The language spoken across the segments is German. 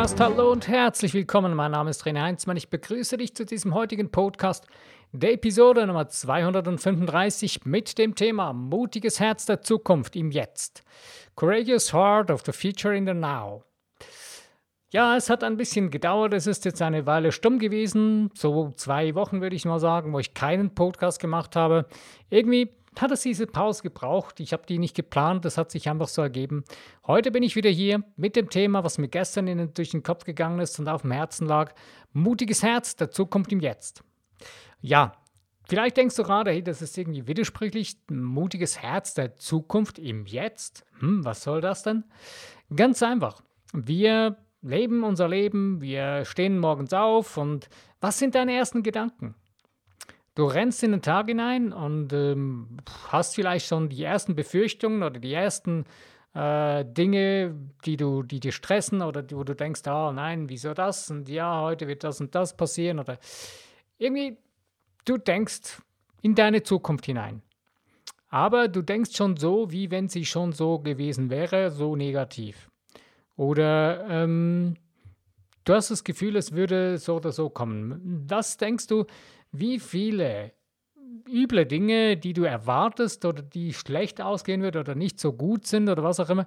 Podcast. Hallo und herzlich willkommen. Mein Name ist René Heinzmann. Ich begrüße dich zu diesem heutigen Podcast, der Episode Nummer 235 mit dem Thema Mutiges Herz der Zukunft im Jetzt. Courageous Heart of the Future in the Now. Ja, es hat ein bisschen gedauert. Es ist jetzt eine Weile stumm gewesen. So zwei Wochen würde ich mal sagen, wo ich keinen Podcast gemacht habe. Irgendwie hat es diese Pause gebraucht. Ich habe die nicht geplant, das hat sich einfach so ergeben. Heute bin ich wieder hier mit dem Thema, was mir gestern in, durch den Kopf gegangen ist und auf dem Herzen lag. Mutiges Herz der Zukunft im Jetzt. Ja, vielleicht denkst du gerade, hey, das ist irgendwie widersprüchlich. Mutiges Herz der Zukunft im Jetzt. Hm, was soll das denn? Ganz einfach. Wir leben unser Leben, wir stehen morgens auf und was sind deine ersten Gedanken? Du rennst in den Tag hinein und ähm, hast vielleicht schon die ersten Befürchtungen oder die ersten äh, Dinge, die, du, die dir stressen oder wo du denkst, ah nein, wieso das? Und ja, heute wird das und das passieren. Oder irgendwie, du denkst in deine Zukunft hinein. Aber du denkst schon so, wie wenn sie schon so gewesen wäre, so negativ. Oder ähm, du hast das Gefühl, es würde so oder so kommen. Das denkst du, wie viele üble Dinge, die du erwartest oder die schlecht ausgehen wird oder nicht so gut sind oder was auch immer,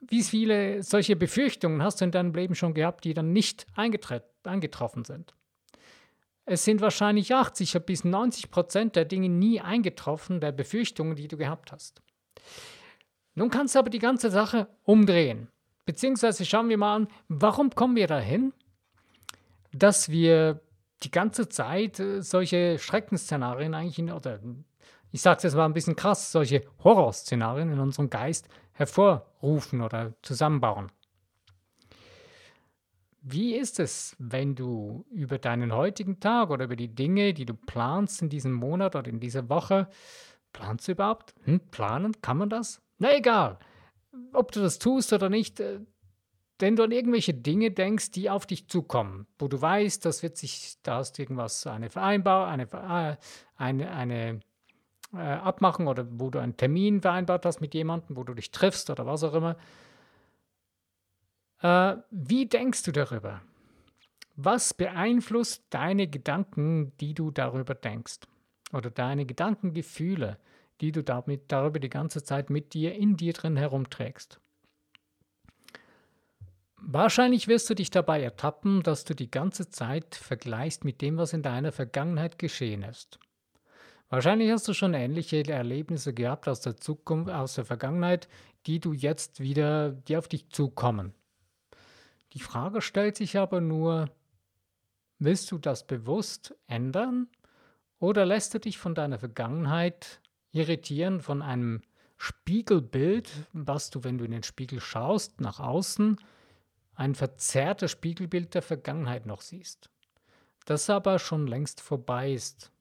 wie viele solche Befürchtungen hast du in deinem Leben schon gehabt, die dann nicht eingetroffen sind? Es sind wahrscheinlich 80 bis 90 Prozent der Dinge nie eingetroffen, der Befürchtungen, die du gehabt hast. Nun kannst du aber die ganze Sache umdrehen. Beziehungsweise schauen wir mal an, warum kommen wir dahin, dass wir die ganze Zeit äh, solche Schreckensszenarien eigentlich, in, oder ich sage es jetzt mal ein bisschen krass, solche Horrorszenarien in unserem Geist hervorrufen oder zusammenbauen. Wie ist es, wenn du über deinen heutigen Tag oder über die Dinge, die du planst in diesem Monat oder in dieser Woche, planst du überhaupt? Hm, planen? Kann man das? Na egal. Ob du das tust oder nicht, äh, wenn du an irgendwelche Dinge denkst, die auf dich zukommen, wo du weißt, das wird sich, da hast du irgendwas, eine Vereinbarung, eine, äh, eine, eine äh, Abmachung oder wo du einen Termin vereinbart hast mit jemandem, wo du dich triffst oder was auch immer. Äh, wie denkst du darüber? Was beeinflusst deine Gedanken, die du darüber denkst? Oder deine Gedankengefühle, die du damit, darüber die ganze Zeit mit dir in dir drin herumträgst? Wahrscheinlich wirst du dich dabei ertappen, dass du die ganze Zeit vergleichst mit dem, was in deiner Vergangenheit geschehen ist. Wahrscheinlich hast du schon ähnliche Erlebnisse gehabt aus der Zukunft, aus der Vergangenheit, die du jetzt wieder, die auf dich zukommen. Die Frage stellt sich aber nur, willst du das bewusst ändern oder lässt du dich von deiner Vergangenheit irritieren von einem Spiegelbild, was du, wenn du in den Spiegel schaust, nach außen ein verzerrtes Spiegelbild der Vergangenheit noch siehst, das aber schon längst vorbei ist,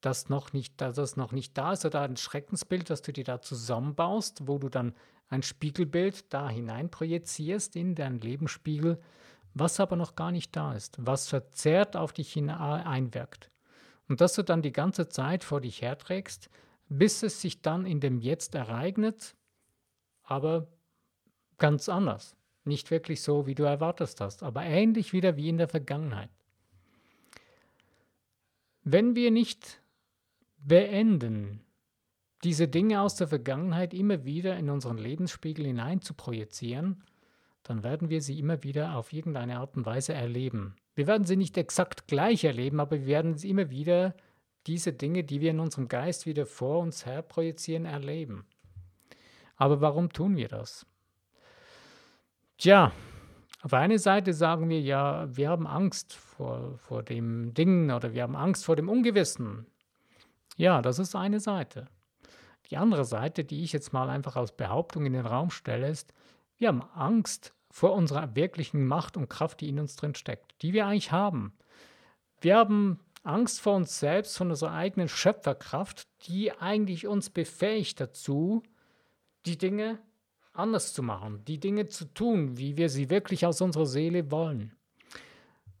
das noch nicht, dass das noch nicht da ist oder ein Schreckensbild, das du dir da zusammenbaust, wo du dann ein Spiegelbild da hinein projizierst in deinen Lebensspiegel, was aber noch gar nicht da ist, was verzerrt auf dich einwirkt. Und dass du dann die ganze Zeit vor dich herträgst, bis es sich dann in dem Jetzt ereignet, aber ganz anders. Nicht wirklich so, wie du erwartet hast, aber ähnlich wieder wie in der Vergangenheit. Wenn wir nicht beenden, diese Dinge aus der Vergangenheit immer wieder in unseren Lebensspiegel hinein zu projizieren, dann werden wir sie immer wieder auf irgendeine Art und Weise erleben. Wir werden sie nicht exakt gleich erleben, aber wir werden sie immer wieder diese Dinge, die wir in unserem Geist wieder vor uns her projizieren, erleben. Aber warum tun wir das? Tja, auf einer Seite sagen wir ja, wir haben Angst vor, vor dem Ding oder wir haben Angst vor dem Ungewissen. Ja, das ist eine Seite. Die andere Seite, die ich jetzt mal einfach als Behauptung in den Raum stelle, ist, wir haben Angst vor unserer wirklichen Macht und Kraft, die in uns drin steckt, die wir eigentlich haben. Wir haben Angst vor uns selbst, von unserer eigenen Schöpferkraft, die eigentlich uns befähigt dazu, die Dinge anders zu machen, die Dinge zu tun, wie wir sie wirklich aus unserer Seele wollen.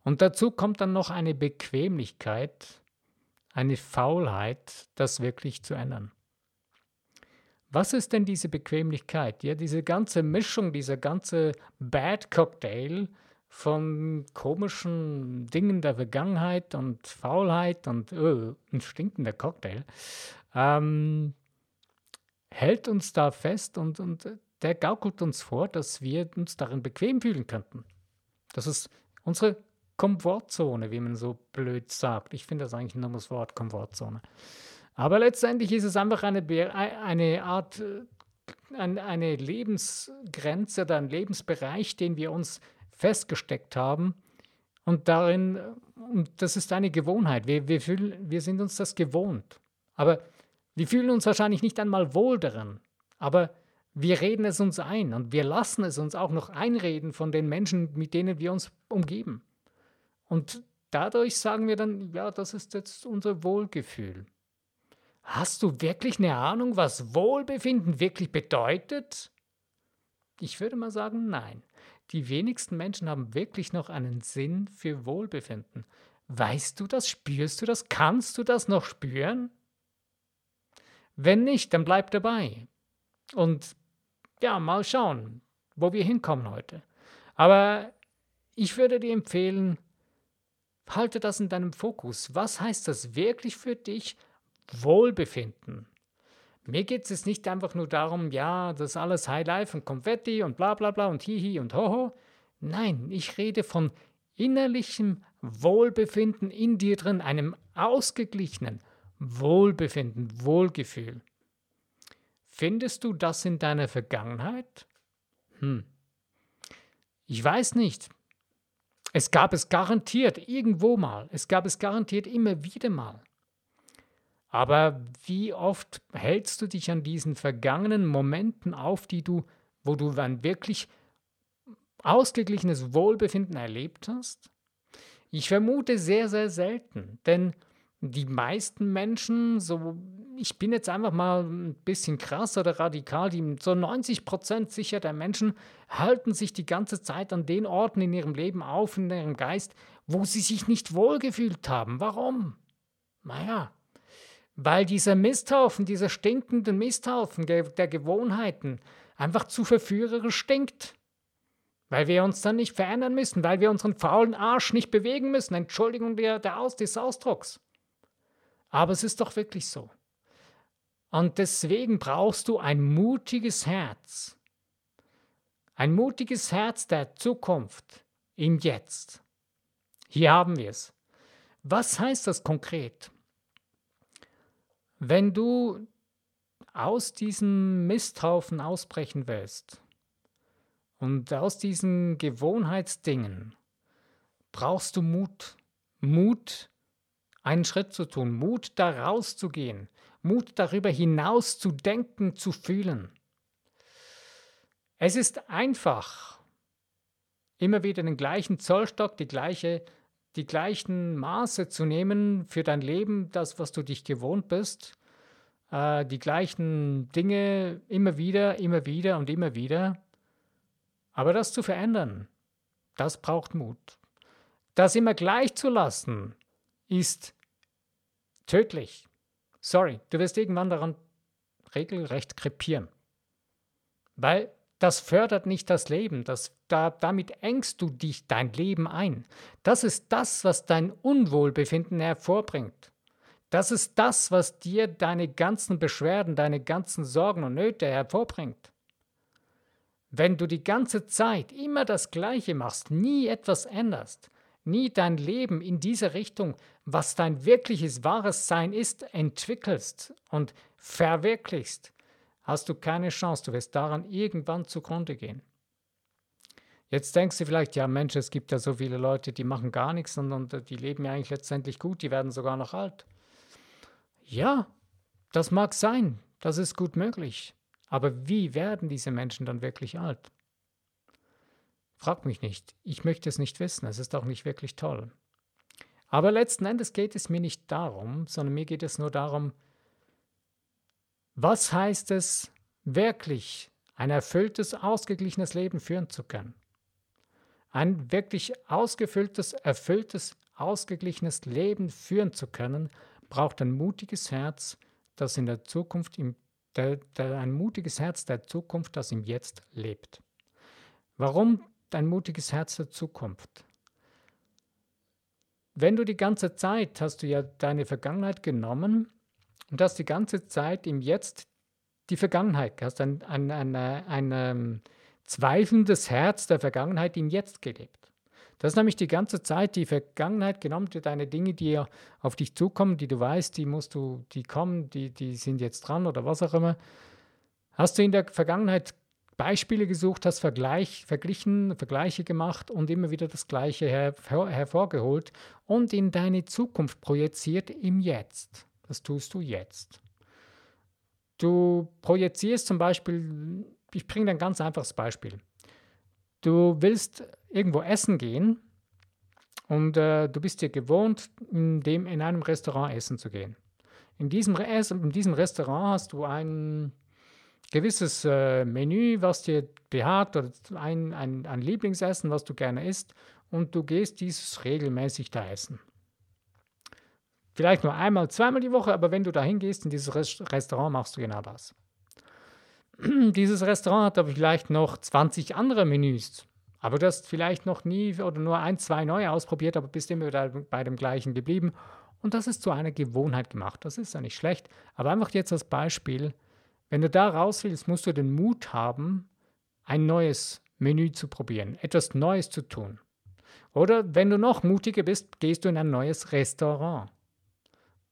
Und dazu kommt dann noch eine Bequemlichkeit, eine Faulheit, das wirklich zu ändern. Was ist denn diese Bequemlichkeit? Ja, diese ganze Mischung, dieser ganze Bad Cocktail von komischen Dingen der Vergangenheit und Faulheit und öh, ein stinkender Cocktail, ähm, hält uns da fest und, und der gaukelt uns vor, dass wir uns darin bequem fühlen könnten. Das ist unsere Komfortzone, wie man so blöd sagt. Ich finde das eigentlich nur das Wort Komfortzone. Aber letztendlich ist es einfach eine, eine Art, äh, eine Lebensgrenze oder ein Lebensbereich, den wir uns festgesteckt haben. Und darin, und das ist eine Gewohnheit. Wir, wir, fühlen, wir sind uns das gewohnt. Aber wir fühlen uns wahrscheinlich nicht einmal wohl darin. Aber wir reden es uns ein und wir lassen es uns auch noch einreden von den Menschen, mit denen wir uns umgeben. Und dadurch sagen wir dann, ja, das ist jetzt unser Wohlgefühl. Hast du wirklich eine Ahnung, was Wohlbefinden wirklich bedeutet? Ich würde mal sagen, nein. Die wenigsten Menschen haben wirklich noch einen Sinn für Wohlbefinden. Weißt du das? Spürst du das? Kannst du das noch spüren? Wenn nicht, dann bleib dabei. Und ja, mal schauen, wo wir hinkommen heute. Aber ich würde dir empfehlen, halte das in deinem Fokus. Was heißt das wirklich für dich Wohlbefinden? Mir geht es nicht einfach nur darum, ja, das ist alles High Life und Konfetti und bla bla bla und hihi und hoho. Nein, ich rede von innerlichem Wohlbefinden in dir drin, einem ausgeglichenen Wohlbefinden, Wohlgefühl. Findest du das in deiner Vergangenheit? Hm. Ich weiß nicht. Es gab es garantiert irgendwo mal. Es gab es garantiert immer wieder mal. Aber wie oft hältst du dich an diesen vergangenen Momenten auf, die du, wo du dann wirklich ausgeglichenes Wohlbefinden erlebt hast? Ich vermute sehr, sehr selten, denn die meisten Menschen, so ich bin jetzt einfach mal ein bisschen krass oder radikal, die, so 90 Prozent sicher der Menschen halten sich die ganze Zeit an den Orten in ihrem Leben auf, in ihrem Geist, wo sie sich nicht wohlgefühlt haben. Warum? Naja, weil dieser Misthaufen, dieser stinkende Misthaufen der, Gewohnheiten einfach zu verführerisch stinkt. Weil wir uns dann nicht verändern müssen, weil wir unseren faulen Arsch nicht bewegen müssen. Entschuldigung der, der Aus, des Ausdrucks. Aber es ist doch wirklich so. Und deswegen brauchst du ein mutiges Herz. Ein mutiges Herz der Zukunft im Jetzt. Hier haben wir es. Was heißt das konkret? Wenn du aus diesem Misthaufen ausbrechen willst und aus diesen Gewohnheitsdingen, brauchst du Mut. Mut, einen Schritt zu tun, Mut, da rauszugehen, Mut, darüber hinaus zu denken, zu fühlen. Es ist einfach, immer wieder den gleichen Zollstock, die gleiche die gleichen Maße zu nehmen für dein Leben, das, was du dich gewohnt bist, äh, die gleichen Dinge immer wieder, immer wieder und immer wieder. Aber das zu verändern, das braucht Mut. Das immer gleich zu lassen, ist tödlich. Sorry, du wirst irgendwann daran regelrecht krepieren. Weil das fördert nicht das Leben, das, da, damit engst du dich dein Leben ein. Das ist das, was dein Unwohlbefinden hervorbringt. Das ist das, was dir deine ganzen Beschwerden, deine ganzen Sorgen und Nöte hervorbringt. Wenn du die ganze Zeit immer das Gleiche machst, nie etwas änderst, nie dein Leben in diese Richtung, was dein wirkliches wahres Sein ist, entwickelst und verwirklichst, hast du keine Chance. Du wirst daran irgendwann zugrunde gehen. Jetzt denkst du vielleicht, ja Mensch, es gibt ja so viele Leute, die machen gar nichts und, und die leben ja eigentlich letztendlich gut, die werden sogar noch alt. Ja, das mag sein, das ist gut möglich. Aber wie werden diese Menschen dann wirklich alt? Frag mich nicht, ich möchte es nicht wissen, es ist auch nicht wirklich toll. Aber letzten Endes geht es mir nicht darum, sondern mir geht es nur darum, was heißt es wirklich, ein erfülltes, ausgeglichenes Leben führen zu können? Ein wirklich ausgefülltes, erfülltes, ausgeglichenes Leben führen zu können, braucht ein mutiges Herz, das in der Zukunft im, der, der, ein mutiges Herz der Zukunft, das im Jetzt lebt. Warum ein mutiges Herz der Zukunft? Wenn du die ganze Zeit hast du ja deine Vergangenheit genommen und hast die ganze Zeit im Jetzt die Vergangenheit, hast ein, ein, ein, ein, ähm, zweifelndes Herz der Vergangenheit im Jetzt gelebt. Das ist nämlich die ganze Zeit die Vergangenheit genommen, deine Dinge, die auf dich zukommen, die du weißt, die musst du, die kommen, die, die sind jetzt dran oder was auch immer. Hast du in der Vergangenheit Beispiele gesucht, hast Vergleich, verglichen, Vergleiche gemacht und immer wieder das Gleiche her, her, hervorgeholt und in deine Zukunft projiziert im Jetzt. Das tust du jetzt. Du projizierst zum Beispiel, ich bringe ein ganz einfaches Beispiel. Du willst irgendwo essen gehen und äh, du bist dir gewohnt, in, dem, in einem Restaurant essen zu gehen. In diesem, in diesem Restaurant hast du ein gewisses äh, Menü, was dir behagt oder ein, ein, ein Lieblingsessen, was du gerne isst und du gehst dieses regelmäßig da essen. Vielleicht nur einmal, zweimal die Woche, aber wenn du da hingehst in dieses Restaurant, machst du genau das. Dieses Restaurant hat aber vielleicht noch 20 andere Menüs, aber du hast vielleicht noch nie oder nur ein, zwei neue ausprobiert, aber bist immer bei dem gleichen geblieben. Und das ist zu einer Gewohnheit gemacht. Das ist ja nicht schlecht, aber einfach jetzt als Beispiel, wenn du da raus willst, musst du den Mut haben, ein neues Menü zu probieren, etwas Neues zu tun. Oder wenn du noch mutiger bist, gehst du in ein neues Restaurant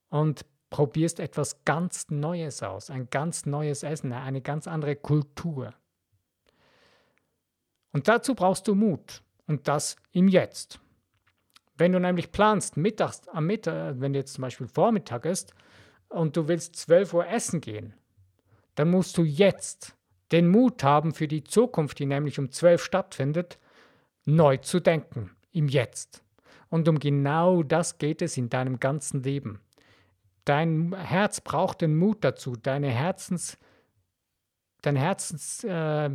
und probierst etwas ganz Neues aus, ein ganz neues Essen, eine ganz andere Kultur. Und dazu brauchst du Mut und das im Jetzt. Wenn du nämlich planst, mittags, am Mittag, wenn jetzt zum Beispiel Vormittag ist und du willst 12 Uhr essen gehen, dann musst du jetzt den Mut haben für die Zukunft, die nämlich um 12 stattfindet, neu zu denken, im Jetzt. Und um genau das geht es in deinem ganzen Leben. Dein Herz braucht den Mut dazu, deine Herzens, dein Herzens, äh,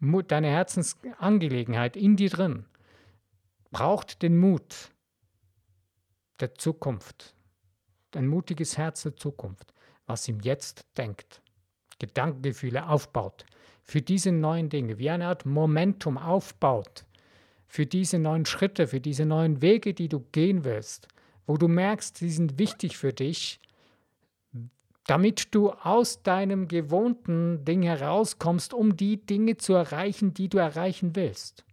deine Herzensangelegenheit in dir drin braucht den Mut der Zukunft, ein mutiges Herz der Zukunft, was ihm jetzt denkt. Gedankengefühle aufbaut, für diese neuen Dinge, wie eine Art Momentum aufbaut, für diese neuen Schritte, für diese neuen Wege, die du gehen willst, wo du merkst, die sind wichtig für dich, damit du aus deinem gewohnten Ding herauskommst, um die Dinge zu erreichen, die du erreichen willst.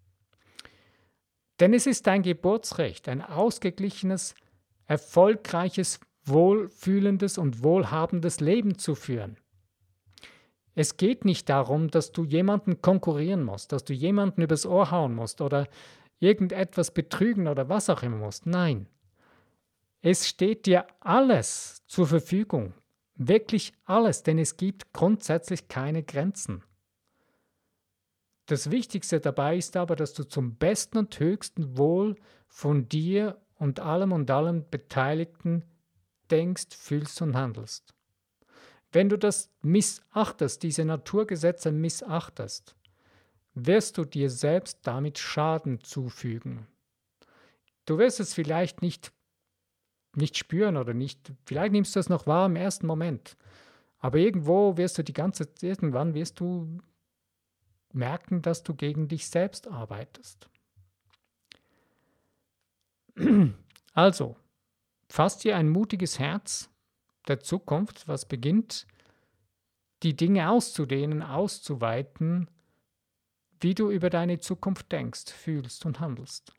Denn es ist dein Geburtsrecht, ein ausgeglichenes, erfolgreiches, wohlfühlendes und wohlhabendes Leben zu führen. Es geht nicht darum, dass du jemanden konkurrieren musst, dass du jemanden übers Ohr hauen musst oder irgendetwas betrügen oder was auch immer musst. Nein. Es steht dir alles zur Verfügung. Wirklich alles, denn es gibt grundsätzlich keine Grenzen. Das Wichtigste dabei ist aber, dass du zum besten und höchsten Wohl von dir und allem und allen Beteiligten denkst, fühlst und handelst. Wenn du das missachtest, diese Naturgesetze missachtest, wirst du dir selbst damit Schaden zufügen. Du wirst es vielleicht nicht, nicht spüren oder nicht, vielleicht nimmst du es noch wahr im ersten Moment, aber irgendwo wirst du die ganze, irgendwann wirst du merken, dass du gegen dich selbst arbeitest. Also, fass dir ein mutiges Herz der Zukunft, was beginnt, die Dinge auszudehnen, auszuweiten, wie du über deine Zukunft denkst, fühlst und handelst.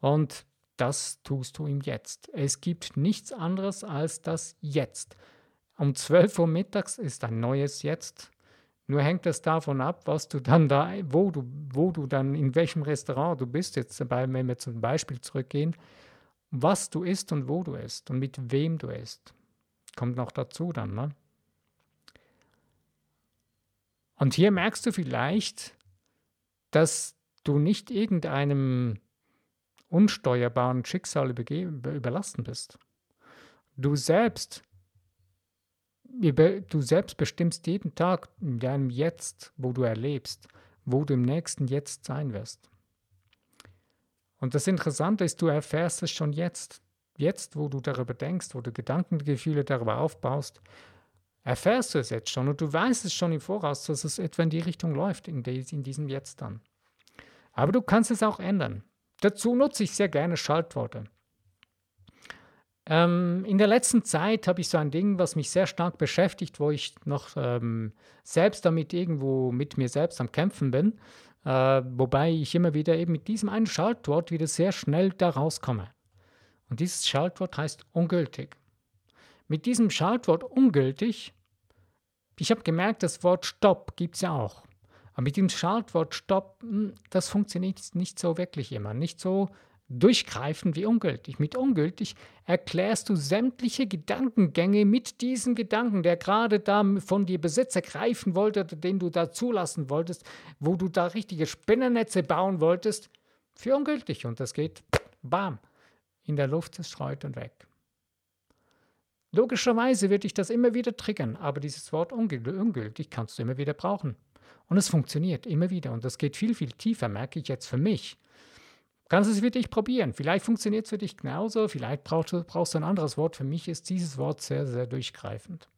Und das tust du im Jetzt. Es gibt nichts anderes als das Jetzt. Um 12 Uhr mittags ist ein neues Jetzt. Nur hängt es davon ab, was du dann da, wo du, wo du dann, in welchem Restaurant du bist, jetzt dabei, wenn wir zum Beispiel zurückgehen, was du isst und wo du isst und mit wem du isst. Kommt noch dazu dann, ne? Und hier merkst du vielleicht, dass du nicht irgendeinem unsteuerbaren Schicksal überlassen bist. Du selbst, du selbst bestimmst jeden Tag in deinem Jetzt, wo du erlebst, wo du im nächsten Jetzt sein wirst. Und das Interessante ist, du erfährst es schon jetzt jetzt, wo du darüber denkst, wo du Gedankengefühle darüber aufbaust, erfährst du es jetzt schon und du weißt es schon im Voraus, dass es etwa in die Richtung läuft, in, die, in diesem Jetzt dann. Aber du kannst es auch ändern. Dazu nutze ich sehr gerne Schaltworte. Ähm, in der letzten Zeit habe ich so ein Ding, was mich sehr stark beschäftigt, wo ich noch ähm, selbst damit irgendwo mit mir selbst am Kämpfen bin, äh, wobei ich immer wieder eben mit diesem einen Schaltwort wieder sehr schnell da rauskomme. Und dieses Schaltwort heißt ungültig. Mit diesem Schaltwort ungültig, ich habe gemerkt, das Wort Stopp gibt es ja auch. Aber mit dem Schaltwort Stopp, hm, das funktioniert nicht so wirklich immer. Nicht so durchgreifend wie ungültig. Mit ungültig erklärst du sämtliche Gedankengänge mit diesem Gedanken, der gerade da von dir Besitz ergreifen wollte, den du da zulassen wolltest, wo du da richtige Spinnernetze bauen wolltest, für ungültig. Und das geht, bam, in der Luft, es streut und weg. Logischerweise wird dich das immer wieder triggern, aber dieses Wort ungültig kannst du immer wieder brauchen. Und es funktioniert immer wieder und das geht viel, viel tiefer, merke ich jetzt für mich. Kannst es für dich probieren. Vielleicht funktioniert es für dich genauso, vielleicht brauchst du, brauchst du ein anderes Wort. Für mich ist dieses Wort sehr, sehr durchgreifend.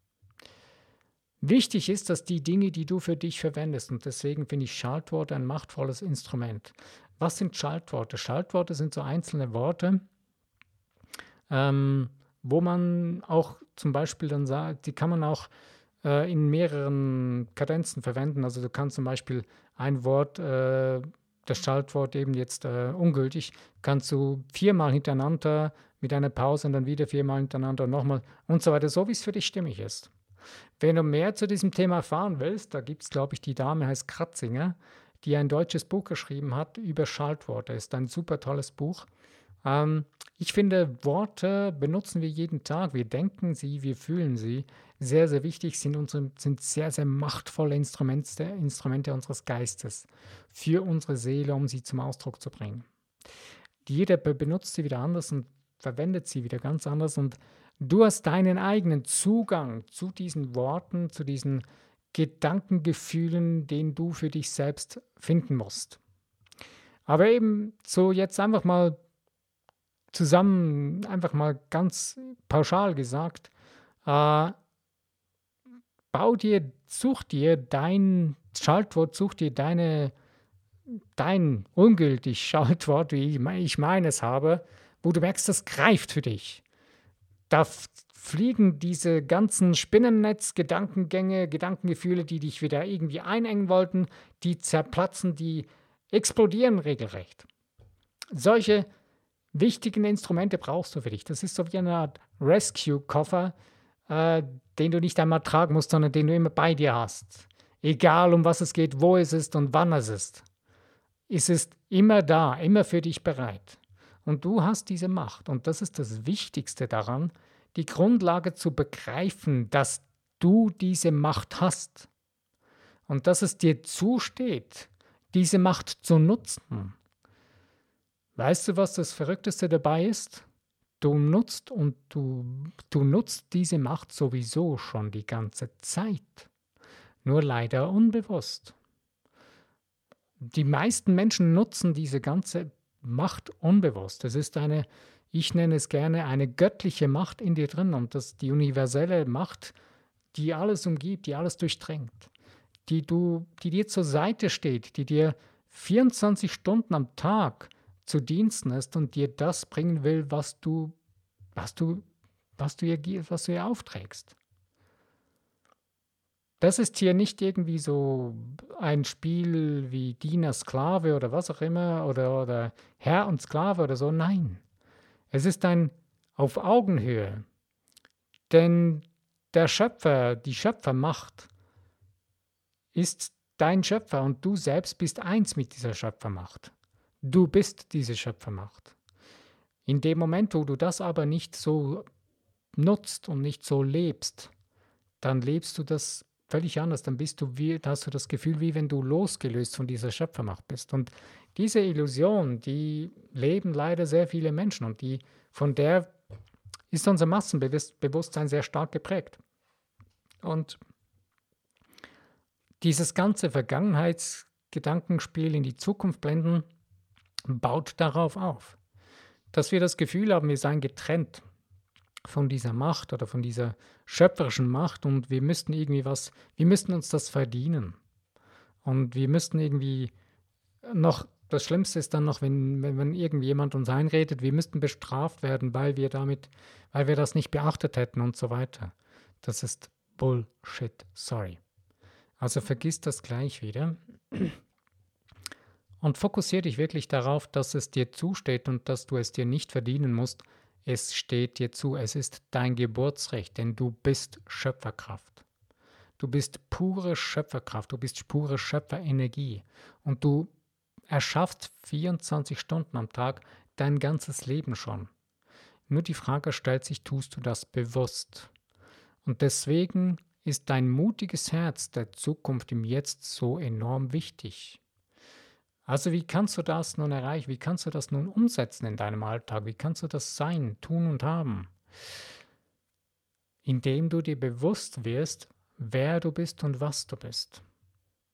Wichtig ist, dass die Dinge, die du für dich verwendest, und deswegen finde ich Schaltworte ein machtvolles Instrument. Was sind Schaltworte? Schaltworte sind so einzelne Worte, ähm, wo man auch zum Beispiel dann sagt, die kann man auch äh, in mehreren Kadenzen verwenden. Also du kannst zum Beispiel ein Wort, äh, das Schaltwort eben jetzt äh, ungültig, kannst du viermal hintereinander mit einer Pause und dann wieder viermal hintereinander und nochmal und so weiter, so wie es für dich stimmig ist. Wenn du mehr zu diesem Thema erfahren willst, da gibt es, glaube ich, die Dame heißt Kratzinger, die ein deutsches Buch geschrieben hat über Schaltworte. Ist ein super tolles Buch. Ähm, ich finde, Worte benutzen wir jeden Tag. Wir denken sie, wir fühlen sie. Sehr, sehr wichtig sind, unsere, sind sehr, sehr machtvolle Instrumente, Instrumente unseres Geistes für unsere Seele, um sie zum Ausdruck zu bringen. Jeder benutzt sie wieder anders und verwendet sie wieder ganz anders. Und du hast deinen eigenen Zugang zu diesen Worten, zu diesen Gedankengefühlen, den du für dich selbst finden musst. Aber eben so jetzt einfach mal zusammen, einfach mal ganz pauschal gesagt, äh, bau dir, such dir dein Schaltwort, such dir deine, dein ungültig Schaltwort, wie ich meines habe, wo du merkst, das greift für dich. Da fliegen diese ganzen Spinnennetz-Gedankengänge, Gedankengefühle, die dich wieder irgendwie einengen wollten, die zerplatzen, die explodieren regelrecht. Solche wichtigen Instrumente brauchst du für dich. Das ist so wie eine Art Rescue-Koffer, äh, den du nicht einmal tragen musst, sondern den du immer bei dir hast. Egal um was es geht, wo es ist und wann es ist. Es ist immer da, immer für dich bereit. Und du hast diese Macht. Und das ist das Wichtigste daran, die Grundlage zu begreifen, dass du diese Macht hast. Und dass es dir zusteht, diese Macht zu nutzen. Weißt du, was das Verrückteste dabei ist? Du nutzt und du, du nutzt diese Macht sowieso schon die ganze Zeit. Nur leider unbewusst. Die meisten Menschen nutzen diese ganze Macht unbewusst. Es ist eine, ich nenne es gerne, eine göttliche Macht in dir drin und das die universelle Macht, die alles umgibt, die alles durchdrängt, die, du, die dir zur Seite steht, die dir 24 Stunden am Tag zu Diensten ist und dir das bringen will, was du, was du, was du ihr, was du ihr aufträgst. Das ist hier nicht irgendwie so ein Spiel wie Diener, Sklave oder was auch immer oder, oder Herr und Sklave oder so. Nein, es ist ein auf Augenhöhe. Denn der Schöpfer, die Schöpfermacht ist dein Schöpfer und du selbst bist eins mit dieser Schöpfermacht. Du bist diese Schöpfermacht. In dem Moment, wo du das aber nicht so nutzt und nicht so lebst, dann lebst du das völlig anders. Dann bist du wie, hast du das Gefühl, wie wenn du losgelöst von dieser Schöpfermacht bist. Und diese Illusion, die leben leider sehr viele Menschen und die, von der ist unser Massenbewusstsein sehr stark geprägt. Und dieses ganze Vergangenheitsgedankenspiel in die Zukunft blenden, baut darauf auf, dass wir das Gefühl haben, wir seien getrennt von dieser Macht oder von dieser schöpferischen Macht und wir müssten irgendwie was, wir müssten uns das verdienen. Und wir müssten irgendwie noch das Schlimmste ist dann noch, wenn, wenn, wenn irgendjemand uns einredet, wir müssten bestraft werden, weil wir damit, weil wir das nicht beachtet hätten und so weiter. Das ist Bullshit, sorry. Also vergiss das gleich wieder und fokussiere dich wirklich darauf, dass es dir zusteht und dass du es dir nicht verdienen musst. Es steht dir zu, es ist dein Geburtsrecht, denn du bist Schöpferkraft. Du bist pure Schöpferkraft, du bist pure Schöpferenergie und du erschaffst 24 Stunden am Tag dein ganzes Leben schon. Nur die Frage stellt sich, tust du das bewusst? Und deswegen ist dein mutiges Herz der Zukunft im Jetzt so enorm wichtig. Also wie kannst du das nun erreichen? Wie kannst du das nun umsetzen in deinem Alltag? Wie kannst du das sein, tun und haben? Indem du dir bewusst wirst, wer du bist und was du bist.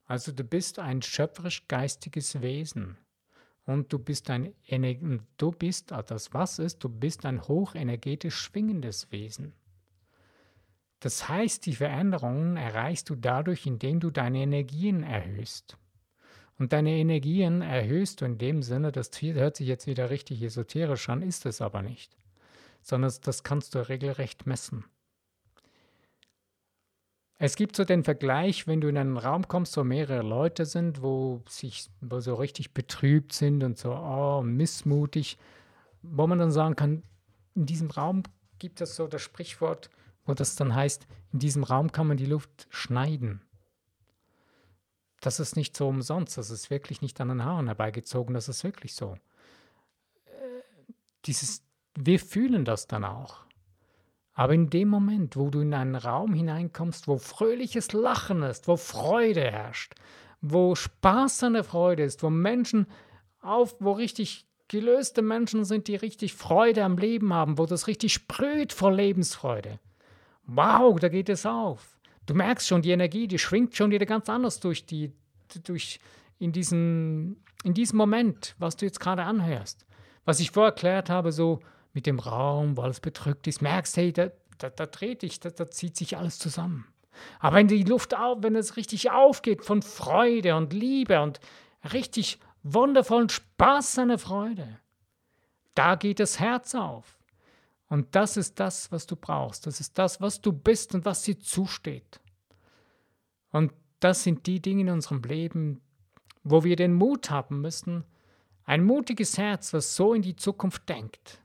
Also du bist ein schöpferisch-geistiges Wesen. Und du bist ein du bist, ah, das was ist, du bist ein hochenergetisch schwingendes Wesen. Das heißt, die Veränderungen erreichst du dadurch, indem du deine Energien erhöhst. Und deine Energien erhöhst du in dem Sinne, das hört sich jetzt wieder richtig esoterisch an, ist es aber nicht. Sondern das kannst du regelrecht messen. Es gibt so den Vergleich, wenn du in einen Raum kommst, wo mehrere Leute sind, wo sich wo so richtig betrübt sind und so oh, missmutig, wo man dann sagen kann, in diesem Raum gibt es so das Sprichwort, wo das dann heißt, in diesem Raum kann man die Luft schneiden. Das ist nicht so umsonst, das ist wirklich nicht an den Haaren herbeigezogen, das ist wirklich so. Äh, dieses, wir fühlen das dann auch. Aber in dem Moment, wo du in einen Raum hineinkommst, wo fröhliches Lachen ist, wo Freude herrscht, wo Spaß an der Freude ist, wo Menschen auf, wo richtig gelöste Menschen sind, die richtig Freude am Leben haben, wo das richtig sprüht vor Lebensfreude. Wow, da geht es auf. Du merkst schon, die Energie, die schwingt schon wieder ganz anders durch die, durch, in, diesen, in diesem Moment, was du jetzt gerade anhörst. Was ich vorher erklärt habe, so, mit dem Raum, wo alles bedrückt ist, merkst, hey, da, da, da dreht dich, da, da zieht sich alles zusammen. Aber wenn die Luft auf, wenn es richtig aufgeht von Freude und Liebe und richtig wundervollen Spaß der Freude, da geht das Herz auf. Und das ist das, was du brauchst. Das ist das, was du bist und was dir zusteht. Und das sind die Dinge in unserem Leben, wo wir den Mut haben müssen, ein mutiges Herz, was so in die Zukunft denkt,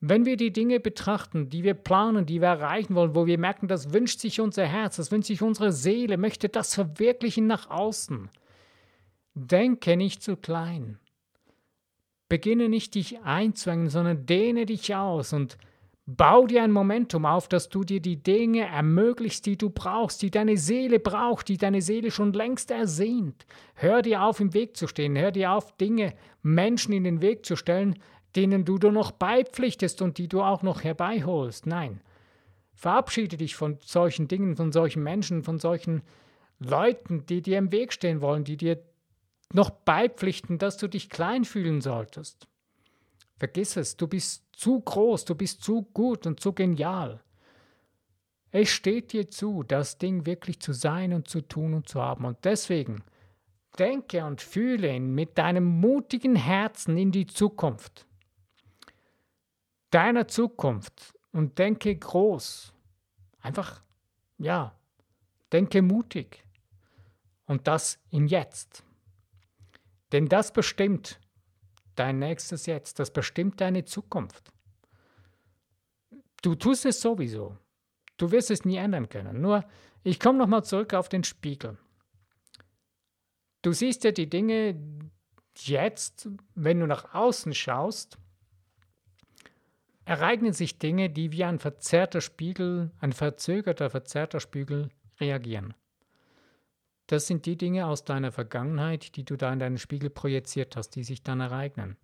wenn wir die Dinge betrachten, die wir planen, die wir erreichen wollen, wo wir merken, das wünscht sich unser Herz, das wünscht sich unsere Seele, möchte das verwirklichen nach außen, denke nicht zu klein. Beginne nicht dich einzuengen, sondern dehne dich aus und bau dir ein Momentum auf, dass du dir die Dinge ermöglichst, die du brauchst, die deine Seele braucht, die deine Seele schon längst ersehnt. Hör dir auf, im Weg zu stehen, hör dir auf, Dinge, Menschen in den Weg zu stellen, denen du noch beipflichtest und die du auch noch herbeiholst. Nein, verabschiede dich von solchen Dingen, von solchen Menschen, von solchen Leuten, die dir im Weg stehen wollen, die dir noch beipflichten, dass du dich klein fühlen solltest. Vergiss es, du bist zu groß, du bist zu gut und zu genial. Es steht dir zu, das Ding wirklich zu sein und zu tun und zu haben. Und deswegen denke und fühle mit deinem mutigen Herzen in die Zukunft deiner Zukunft und denke groß. Einfach, ja, denke mutig. Und das im Jetzt. Denn das bestimmt dein nächstes Jetzt, das bestimmt deine Zukunft. Du tust es sowieso. Du wirst es nie ändern können. Nur, ich komme nochmal zurück auf den Spiegel. Du siehst ja die Dinge jetzt, wenn du nach außen schaust, ereignen sich Dinge, die wie ein verzerrter Spiegel, ein verzögerter, verzerrter Spiegel reagieren. Das sind die Dinge aus deiner Vergangenheit, die du da in deinen Spiegel projiziert hast, die sich dann ereignen.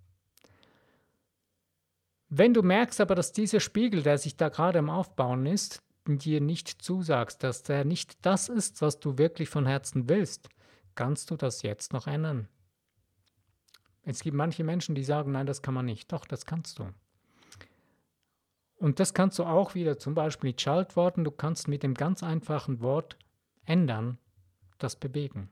Wenn du merkst aber, dass dieser Spiegel, der sich da gerade am Aufbauen ist, dir nicht zusagst, dass der nicht das ist, was du wirklich von Herzen willst, kannst du das jetzt noch ändern. Es gibt manche Menschen, die sagen, nein, das kann man nicht. Doch, das kannst du. Und das kannst du auch wieder zum Beispiel mit Schaltworten, du kannst mit dem ganz einfachen Wort ändern, das bewegen.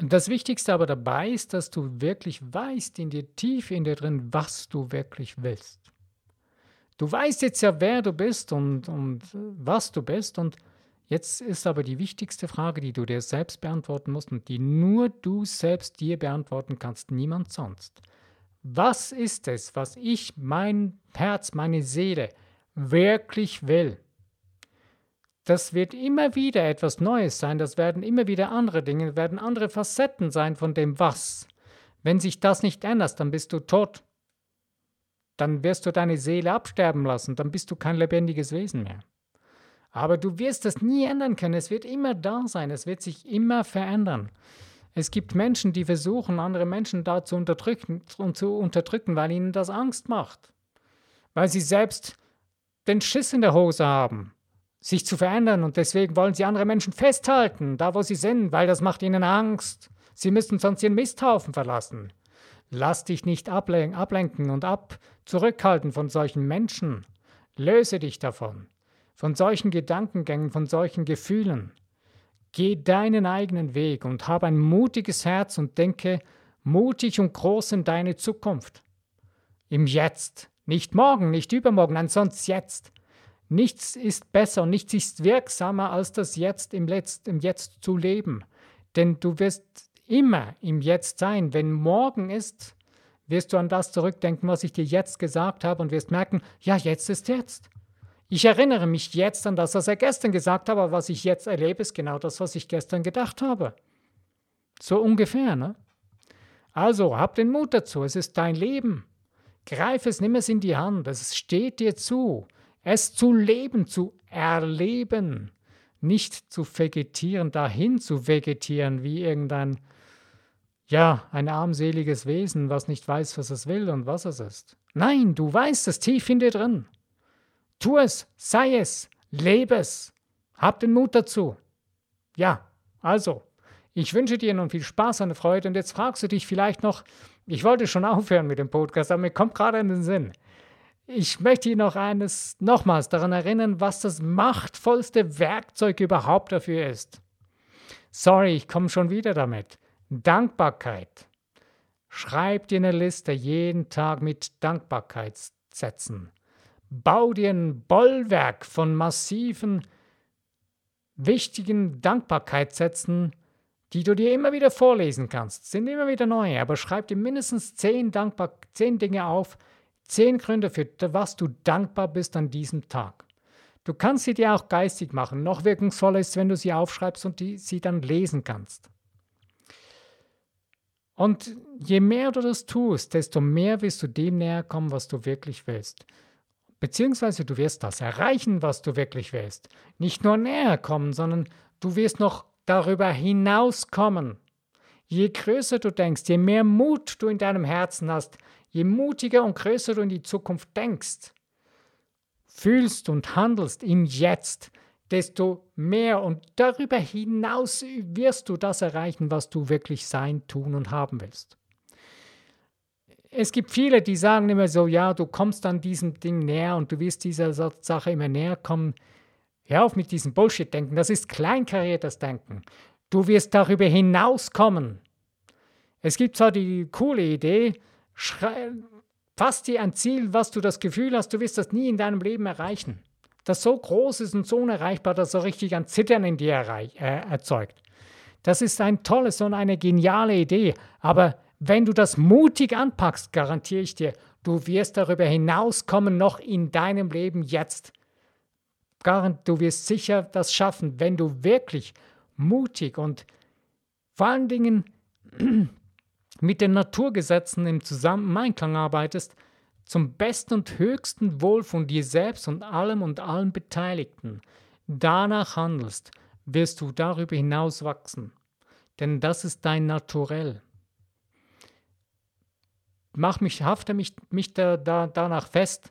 Und das Wichtigste aber dabei ist, dass du wirklich weißt in dir tief in dir drin, was du wirklich willst. Du weißt jetzt ja, wer du bist und, und was du bist. Und jetzt ist aber die wichtigste Frage, die du dir selbst beantworten musst und die nur du selbst dir beantworten kannst, niemand sonst. Was ist es, was ich, mein Herz, meine Seele wirklich will? Das wird immer wieder etwas Neues sein, das werden immer wieder andere Dinge, werden andere Facetten sein von dem Was. Wenn sich das nicht ändert, dann bist du tot. Dann wirst du deine Seele absterben lassen, dann bist du kein lebendiges Wesen mehr. Aber du wirst das nie ändern können, es wird immer da sein, es wird sich immer verändern. Es gibt Menschen, die versuchen, andere Menschen da zu unterdrücken, zu unterdrücken, weil ihnen das Angst macht. Weil sie selbst den Schiss in der Hose haben, sich zu verändern und deswegen wollen sie andere Menschen festhalten, da wo sie sind, weil das macht ihnen Angst. Sie müssen sonst ihren Misthaufen verlassen. Lass dich nicht ablen ablenken und ab zurückhalten von solchen Menschen. Löse dich davon, von solchen Gedankengängen, von solchen Gefühlen. Geh deinen eigenen Weg und hab ein mutiges Herz und denke mutig und groß in deine Zukunft. Im Jetzt, nicht morgen, nicht übermorgen, nein, sonst jetzt. Nichts ist besser und nichts ist wirksamer, als das Jetzt im, Letzt, im Jetzt zu leben. Denn du wirst immer im Jetzt sein. Wenn morgen ist, wirst du an das zurückdenken, was ich dir jetzt gesagt habe und wirst merken, ja, jetzt ist jetzt. Ich erinnere mich jetzt an das, was er gestern gesagt hat, aber was ich jetzt erlebe, ist genau das, was ich gestern gedacht habe. So ungefähr, ne? Also, hab den Mut dazu, es ist dein Leben. Greif es, nimm es in die Hand, es steht dir zu. Es zu leben, zu erleben, nicht zu vegetieren, dahin zu vegetieren wie irgendein, ja, ein armseliges Wesen, was nicht weiß, was es will und was es ist. Nein, du weißt es tief in dir drin. Tu es, sei es, lebe es. Hab den Mut dazu. Ja, also, ich wünsche dir nun viel Spaß und Freude und jetzt fragst du dich vielleicht noch, ich wollte schon aufhören mit dem Podcast, aber mir kommt gerade in den Sinn. Ich möchte dich noch eines nochmals daran erinnern, was das machtvollste Werkzeug überhaupt dafür ist. Sorry, ich komme schon wieder damit. Dankbarkeit. Schreib dir eine Liste jeden Tag mit Dankbarkeitssätzen bau dir ein Bollwerk von massiven, wichtigen Dankbarkeitssätzen, die du dir immer wieder vorlesen kannst. Sind immer wieder neue, aber schreib dir mindestens zehn, Dankbar zehn Dinge auf, zehn Gründe, für was du dankbar bist an diesem Tag. Du kannst sie dir auch geistig machen. Noch wirkungsvoller ist, wenn du sie aufschreibst und die, sie dann lesen kannst. Und je mehr du das tust, desto mehr wirst du dem näher kommen, was du wirklich willst. Beziehungsweise du wirst das erreichen, was du wirklich willst. Nicht nur näher kommen, sondern du wirst noch darüber hinauskommen. Je größer du denkst, je mehr Mut du in deinem Herzen hast, je mutiger und größer du in die Zukunft denkst, fühlst und handelst im Jetzt, desto mehr und darüber hinaus wirst du das erreichen, was du wirklich sein, tun und haben willst es gibt viele, die sagen immer so, ja, du kommst an diesem Ding näher und du wirst dieser Sache immer näher kommen. Hör auf mit diesem Bullshit-Denken, das ist kleinkariertes Denken. Du wirst darüber hinauskommen. Es gibt zwar die coole Idee, fass dir ein Ziel, was du das Gefühl hast, du wirst das nie in deinem Leben erreichen. Das so groß ist und so unerreichbar, dass so richtig ein Zittern in dir äh, erzeugt. Das ist ein tolles und eine geniale Idee, aber wenn du das mutig anpackst, garantiere ich dir, du wirst darüber hinauskommen noch in deinem Leben jetzt. Du wirst sicher das schaffen, wenn du wirklich mutig und vor allen Dingen mit den Naturgesetzen im Zusammeneinklang arbeitest, zum besten und höchsten Wohl von dir selbst und allem und allen Beteiligten. Danach handelst, wirst du darüber hinaus wachsen. Denn das ist dein Naturell mach mich, hafte mich, mich da, da, danach fest,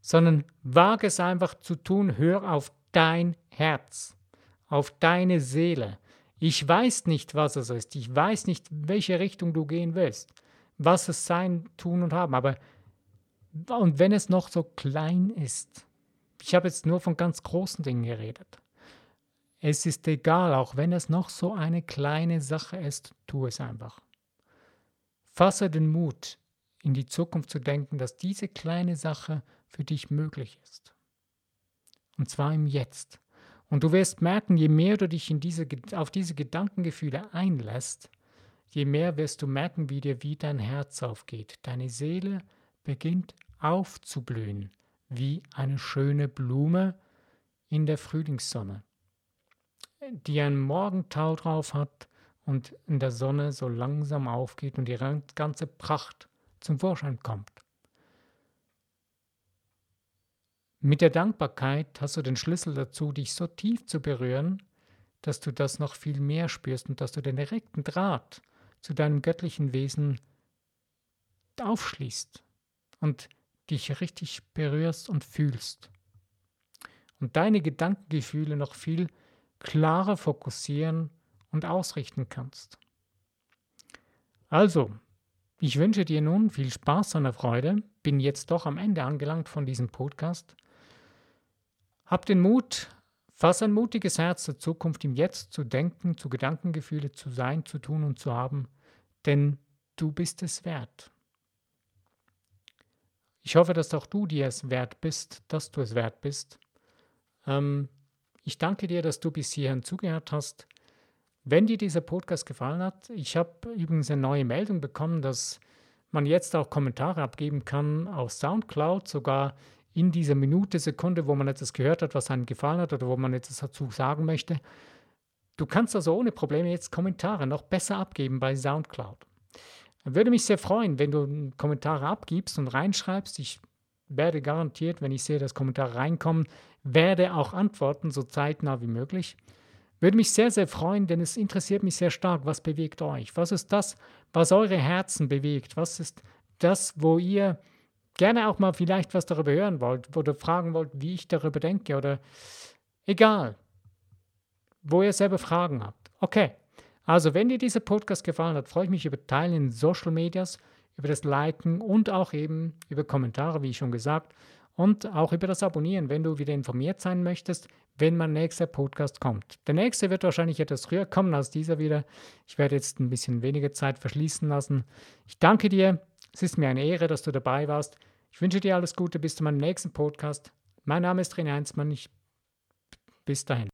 sondern wage es einfach zu tun, hör auf dein Herz, auf deine Seele. Ich weiß nicht, was es ist, ich weiß nicht, welche Richtung du gehen willst, was es sein, tun und haben, aber und wenn es noch so klein ist, ich habe jetzt nur von ganz großen Dingen geredet. Es ist egal, auch wenn es noch so eine kleine Sache ist, tu es einfach. Fasse den Mut, in die Zukunft zu denken, dass diese kleine Sache für dich möglich ist. Und zwar im Jetzt. Und du wirst merken, je mehr du dich in diese, auf diese Gedankengefühle einlässt, je mehr wirst du merken, wie dir wie dein Herz aufgeht. Deine Seele beginnt aufzublühen, wie eine schöne Blume in der Frühlingssonne, die einen Morgentau drauf hat und in der Sonne so langsam aufgeht und die ganze Pracht zum Vorschein kommt. Mit der Dankbarkeit hast du den Schlüssel dazu, dich so tief zu berühren, dass du das noch viel mehr spürst und dass du den direkten Draht zu deinem göttlichen Wesen aufschließt und dich richtig berührst und fühlst. Und deine Gedankengefühle noch viel klarer fokussieren und ausrichten kannst. Also, ich wünsche dir nun viel Spaß und Freude. Bin jetzt doch am Ende angelangt von diesem Podcast. Hab den Mut, fass ein mutiges Herz der Zukunft im Jetzt zu denken, zu Gedankengefühle zu sein, zu tun und zu haben, denn du bist es wert. Ich hoffe, dass auch du dir es wert bist, dass du es wert bist. Ähm, ich danke dir, dass du bis hierhin zugehört hast. Wenn dir dieser Podcast gefallen hat, ich habe übrigens eine neue Meldung bekommen, dass man jetzt auch Kommentare abgeben kann auf SoundCloud, sogar in dieser Minute, Sekunde, wo man etwas gehört hat, was einem gefallen hat oder wo man etwas dazu sagen möchte. Du kannst also ohne Probleme jetzt Kommentare noch besser abgeben bei SoundCloud. Würde mich sehr freuen, wenn du Kommentare abgibst und reinschreibst. Ich werde garantiert, wenn ich sehe, dass Kommentare reinkommen, werde auch antworten, so zeitnah wie möglich. Würde mich sehr, sehr freuen, denn es interessiert mich sehr stark, was bewegt euch? Was ist das, was eure Herzen bewegt? Was ist das, wo ihr gerne auch mal vielleicht was darüber hören wollt oder fragen wollt, wie ich darüber denke oder egal, wo ihr selber Fragen habt. Okay, also wenn dir dieser Podcast gefallen hat, freue ich mich über Teilen in Social Medias, über das Liken und auch eben über Kommentare, wie schon gesagt, und auch über das Abonnieren, wenn du wieder informiert sein möchtest, wenn mein nächster Podcast kommt. Der nächste wird wahrscheinlich etwas früher kommen als dieser wieder. Ich werde jetzt ein bisschen weniger Zeit verschließen lassen. Ich danke dir. Es ist mir eine Ehre, dass du dabei warst. Ich wünsche dir alles Gute bis zu meinem nächsten Podcast. Mein Name ist René Heinzmann. Ich, bis dahin.